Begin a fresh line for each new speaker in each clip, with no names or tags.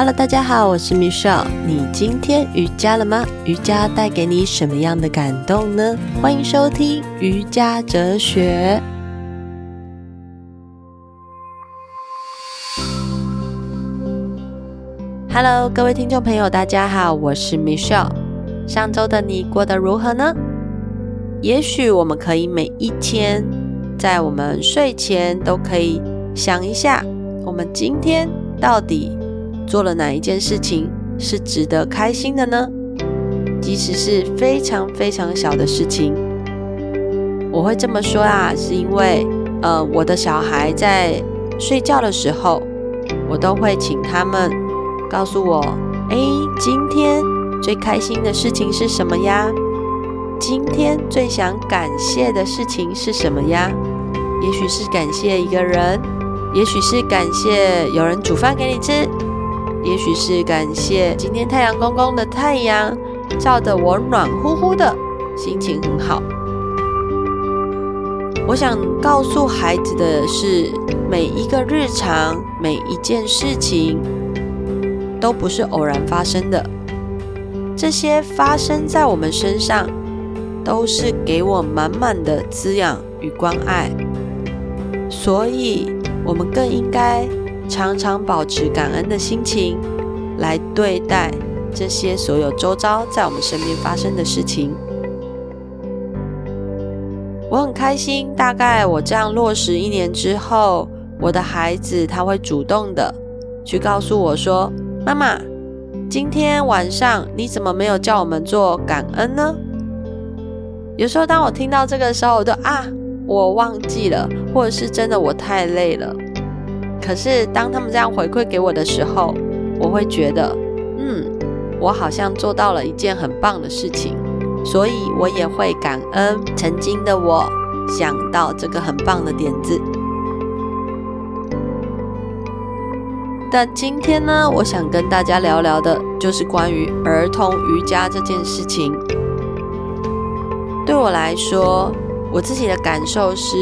Hello，大家好，我是 Michelle。你今天瑜伽了吗？瑜伽带给你什么样的感动呢？欢迎收听瑜伽哲学。Hello，各位听众朋友，大家好，我是 Michelle。上周的你过得如何呢？也许我们可以每一天在我们睡前都可以想一下，我们今天到底做了哪一件事情是值得开心的呢？即使是非常非常小的事情，我会这么说啊，是因为呃，我的小孩在睡觉的时候，我都会请他们告诉我，哎，今天最开心的事情是什么呀？今天最想感谢的事情是什么呀？也许是感谢一个人，也许是感谢有人煮饭给你吃。也许是感谢今天太阳公公的太阳照得我暖乎乎的，心情很好。我想告诉孩子的是，每一个日常，每一件事情都不是偶然发生的，这些发生在我们身上，都是给我满满的滋养与关爱，所以我们更应该。常常保持感恩的心情来对待这些所有周遭在我们身边发生的事情。我很开心，大概我这样落实一年之后，我的孩子他会主动的去告诉我说：“妈妈，今天晚上你怎么没有叫我们做感恩呢？”有时候当我听到这个时候，我就啊，我忘记了，或者是真的我太累了。可是，当他们这样回馈给我的时候，我会觉得，嗯，我好像做到了一件很棒的事情，所以我也会感恩曾经的我想到这个很棒的点子。但今天呢，我想跟大家聊聊的，就是关于儿童瑜伽这件事情。对我来说，我自己的感受是，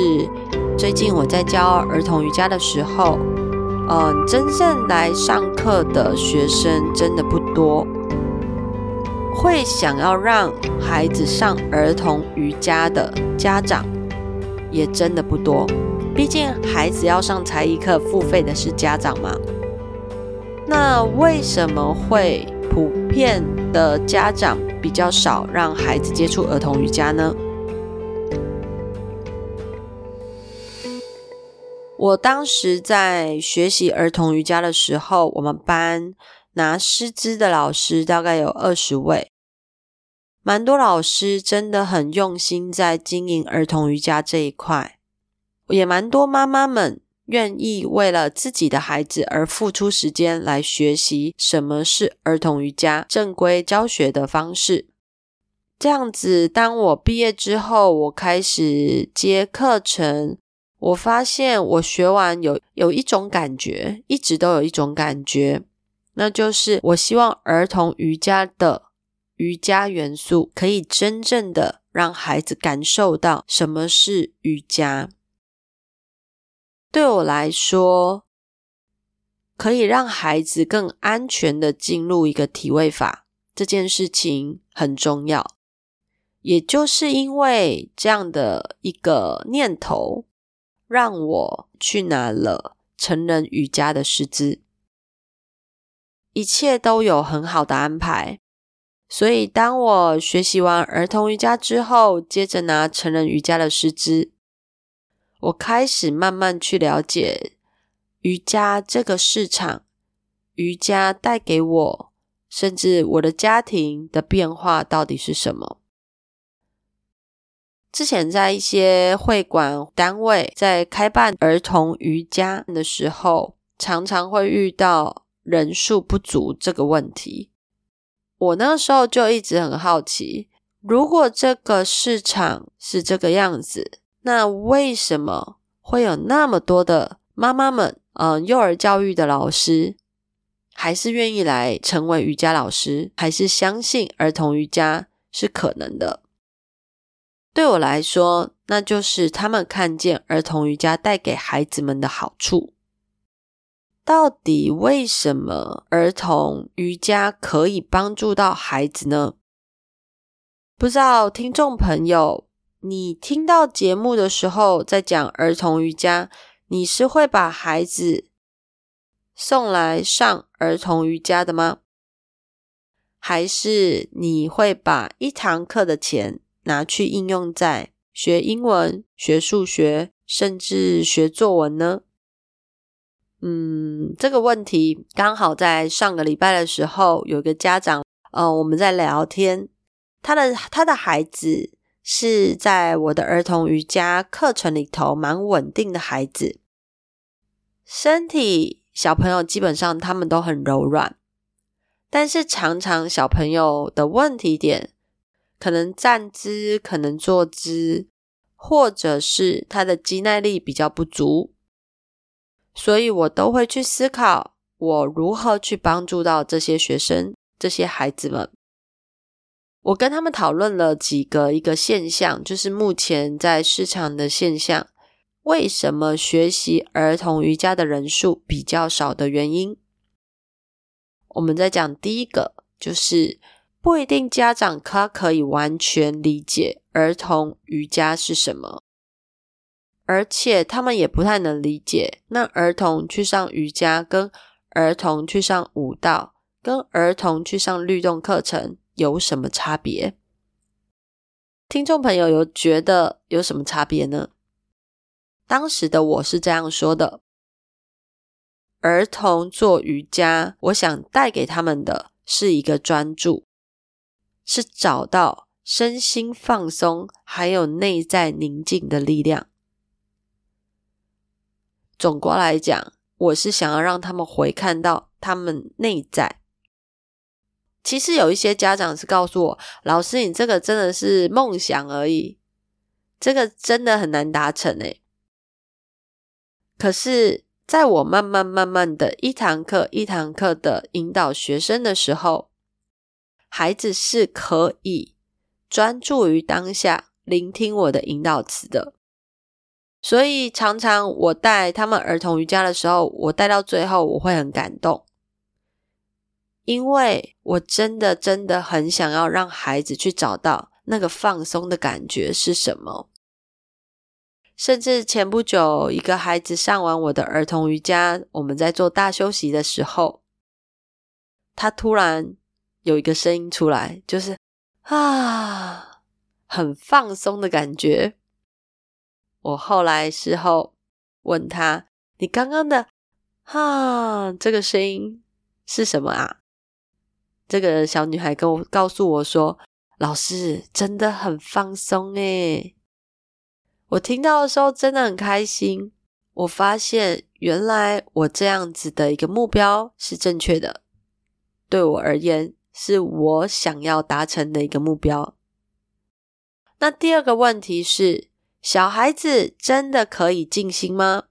最近我在教儿童瑜伽的时候，嗯，真正来上课的学生真的不多，会想要让孩子上儿童瑜伽的家长也真的不多。毕竟孩子要上才艺课，付费的是家长嘛。那为什么会普遍的家长比较少让孩子接触儿童瑜伽呢？我当时在学习儿童瑜伽的时候，我们班拿师资的老师大概有二十位，蛮多老师真的很用心在经营儿童瑜伽这一块，也蛮多妈妈们愿意为了自己的孩子而付出时间来学习什么是儿童瑜伽正规教学的方式。这样子，当我毕业之后，我开始接课程。我发现我学完有有一种感觉，一直都有一种感觉，那就是我希望儿童瑜伽的瑜伽元素可以真正的让孩子感受到什么是瑜伽。对我来说，可以让孩子更安全的进入一个体位法，这件事情很重要。也就是因为这样的一个念头。让我去拿了成人瑜伽的师资，一切都有很好的安排。所以，当我学习完儿童瑜伽之后，接着拿成人瑜伽的师资，我开始慢慢去了解瑜伽这个市场，瑜伽带给我，甚至我的家庭的变化到底是什么。之前在一些会馆单位在开办儿童瑜伽的时候，常常会遇到人数不足这个问题。我那时候就一直很好奇，如果这个市场是这个样子，那为什么会有那么多的妈妈们，嗯，幼儿教育的老师，还是愿意来成为瑜伽老师，还是相信儿童瑜伽是可能的？对我来说，那就是他们看见儿童瑜伽带给孩子们的好处。到底为什么儿童瑜伽可以帮助到孩子呢？不知道听众朋友，你听到节目的时候，在讲儿童瑜伽，你是会把孩子送来上儿童瑜伽的吗？还是你会把一堂课的钱拿去应用在学英文、学数学，甚至学作文呢？嗯，这个问题刚好在上个礼拜的时候，有个家长，呃，我们在聊天，他的他的孩子是在我的儿童瑜伽课程里头蛮稳定的孩子，身体小朋友基本上他们都很柔软，但是常常小朋友的问题点，可能站姿，可能坐姿，或者是他的肌耐力比较不足。所以我都会去思考，我如何去帮助到这些学生、这些孩子们。我跟他们讨论了几个一个现象，就是目前在市场的现象，为什么学习儿童瑜伽的人数比较少的原因。我们在讲第一个，就是不一定家长他可以完全理解儿童瑜伽是什么。而且他们也不太能理解，那儿童去上瑜伽，跟儿童去上舞蹈，跟儿童去上律动课程有什么差别？听众朋友有觉得有什么差别呢？当时的我是这样说的：儿童做瑜伽，我想带给他们的是一个专注，是找到身心放松，还有内在宁静的力量。总括来讲，我是想要让他们回看到他们内在。其实有一些家长是告诉我：“老师，你这个真的是梦想而已，这个真的很难达成诶。”可是，在我慢慢慢慢的一堂课一堂课的引导学生的时候，孩子是可以专注于当下，聆听我的引导词的。所以常常我带他们儿童瑜伽的时候，我带到最后我会很感动，因为我真的真的很想要让孩子去找到那个放松的感觉是什么。甚至前不久，一个孩子上完我的儿童瑜伽，我们在做大休息的时候，他突然有一个声音出来，就是啊，很放松的感觉。我后来事后问他：“你刚刚的哈这个声音是什么啊？”这个小女孩跟我告诉我说：“老师真的很放松诶。”我听到的时候真的很开心。我发现原来我这样子的一个目标是正确的，对我而言是我想要达成的一个目标。那第二个问题是。小孩子真的可以静心吗？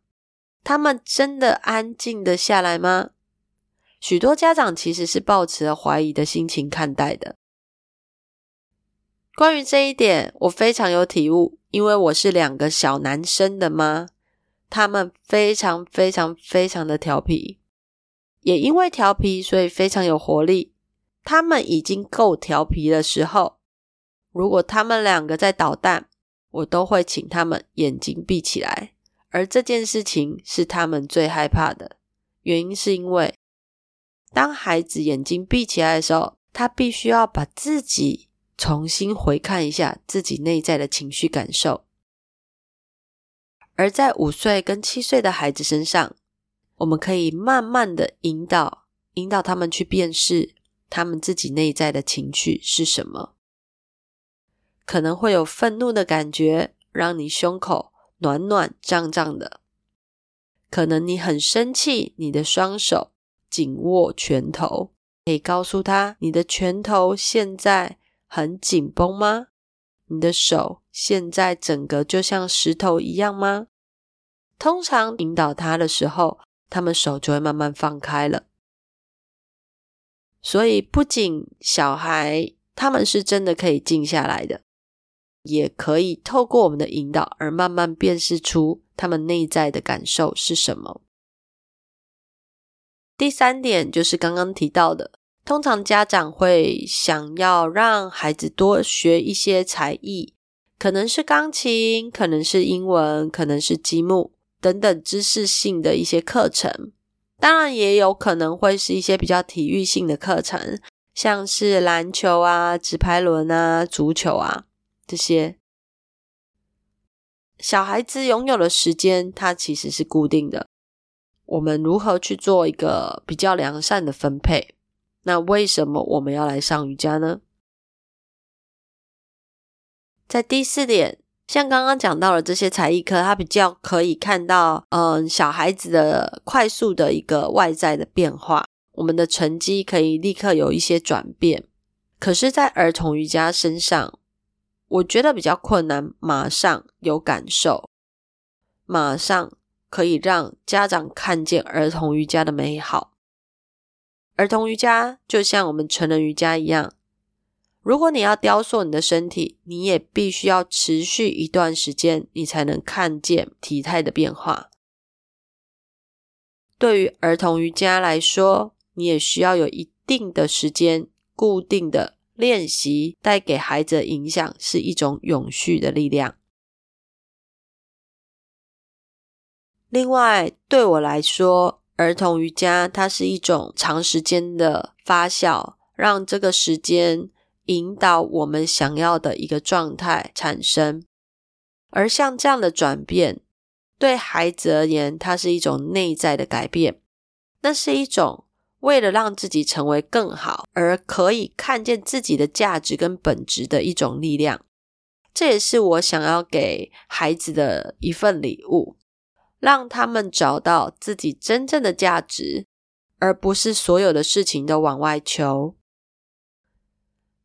他们真的安静的下来吗？许多家长其实是抱持了怀疑的心情看待的。关于这一点，我非常有体悟，因为我是两个小男生的妈，他们非常非常非常的调皮，也因为调皮，所以非常有活力。他们已经够调皮的时候，如果他们两个在捣蛋，我都会请他们眼睛闭起来，而这件事情是他们最害怕的。原因是因为当孩子眼睛闭起来的时候，他必须要把自己重新回看一下自己内在的情绪感受。而在五岁跟七岁的孩子身上，我们可以慢慢的引导，引导他们去辨识他们自己内在的情绪是什么。可能会有愤怒的感觉，让你胸口暖暖胀胀的。可能你很生气，你的双手紧握拳头，可以告诉他，你的拳头现在很紧绷吗？你的手现在整个就像石头一样吗？通常引导他的时候，他们手就会慢慢放开了。所以，不仅小孩他们是真的可以静下来的。也可以透过我们的引导而慢慢辨识出他们内在的感受是什么。第三点就是刚刚提到的，通常家长会想要让孩子多学一些才艺，可能是钢琴，可能是英文，可能是积木等等知识性的一些课程。当然，也有可能会是一些比较体育性的课程，像是篮球啊、直排轮啊、足球啊这些。小孩子拥有的时间，它其实是固定的。我们如何去做一个比较良善的分配？那为什么我们要来上瑜伽呢？在第四点，像刚刚讲到了这些才艺课，它比较可以看到，嗯，小孩子的快速的一个外在的变化，我们的成绩可以立刻有一些转变。可是，在儿童瑜伽身上，我觉得比较困难，马上有感受，马上。可以让家长看见儿童瑜伽的美好。儿童瑜伽就像我们成人瑜伽一样，如果你要雕塑你的身体，你也必须要持续一段时间，你才能看见体态的变化。对于儿童瑜伽来说，你也需要有一定的时间，固定的练习，带给孩子的影响是一种永续的力量。另外，对我来说，儿童瑜伽它是一种长时间的发酵，让这个时间引导我们想要的一个状态产生。而像这样的转变，对孩子而言，它是一种内在的改变，那是一种为了让自己成为更好，而可以看见自己的价值跟本质的一种力量。这也是我想要给孩子的一份礼物。让他们找到自己真正的价值，而不是所有的事情都往外求。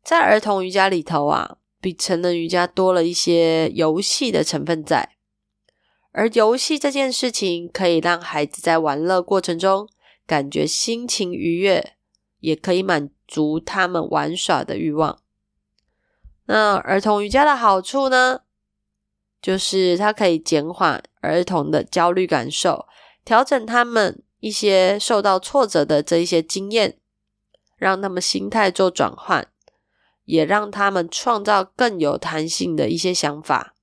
在儿童瑜伽里头啊，比成人瑜伽多了一些游戏的成分在，而游戏这件事情可以让孩子在玩乐过程中感觉心情愉悦，也可以满足他们玩耍的欲望。那儿童瑜伽的好处呢？就是它可以减缓儿童的焦虑感受，调整他们一些受到挫折的这一些经验，让他们心态做转换，也让他们创造更有弹性的一些想法。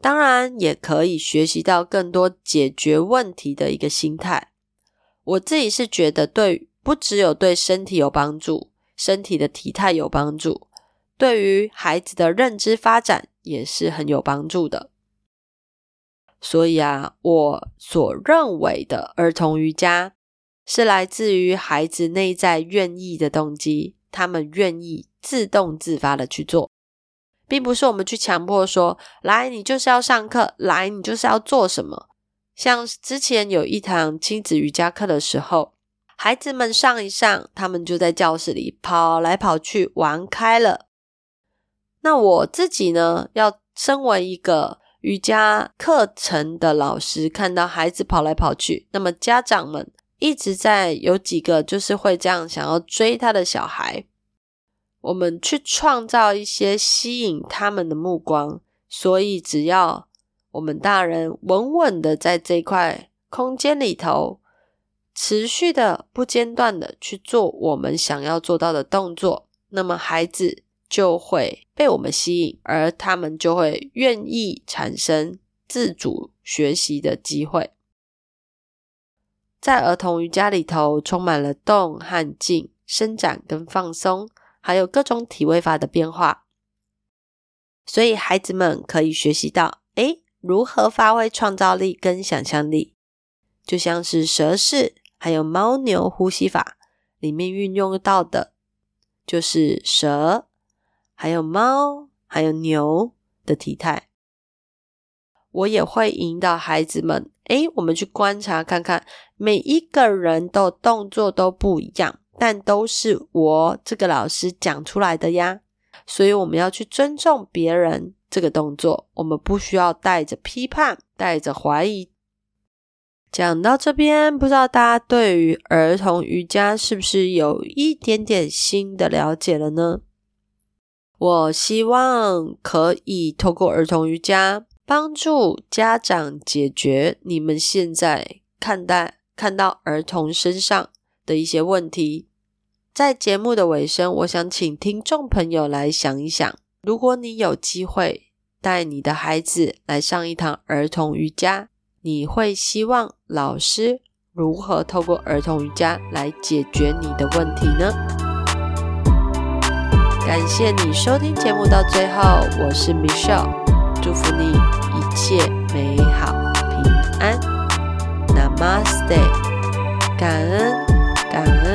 当然，也可以学习到更多解决问题的一个心态。我自己是觉得对，不只有对身体有帮助，身体的体态有帮助。对于孩子的认知发展也是很有帮助的，所以啊，我所认为的儿童瑜伽是来自于孩子内在愿意的动机，他们愿意自动自发的去做，并不是我们去强迫说，来，你就是要上课，来，你就是要做什么。像之前有一堂亲子瑜伽课的时候，孩子们上一上，他们就在教室里跑来跑去，玩开了。那我自己呢，要身为一个瑜伽课程的老师，看到孩子跑来跑去，那么家长们一直在有几个就是会这样想要追他的小孩，我们去创造一些吸引他们的目光，所以只要我们大人稳稳的在这块空间里头，持续的不间断的去做我们想要做到的动作，那么孩子。就会被我们吸引，而他们就会愿意产生自主学习的机会。在儿童瑜伽里头，充满了动和静、伸展跟放松，还有各种体位法的变化，所以孩子们可以学习到，诶，如何发挥创造力跟想象力，就像是蛇式还有猫牛呼吸法里面运用到的，就是蛇。还有猫，还有牛的体态，我也会引导孩子们。诶，我们去观察看看，每一个人的动作都不一样，但都是我这个老师讲出来的呀。所以我们要去尊重别人这个动作，我们不需要带着批判，带着怀疑。讲到这边，不知道大家对于儿童瑜伽是不是有一点点新的了解了呢？我希望可以透过儿童瑜伽帮助家长解决你们现在看待看到儿童身上的一些问题。在节目的尾声，我想请听众朋友来想一想：如果你有机会带你的孩子来上一堂儿童瑜伽，你会希望老师如何透过儿童瑜伽来解决你的问题呢？感谢你收听节目到最后，我是 Michelle，祝福你一切美好平安，Namaste，感恩感恩。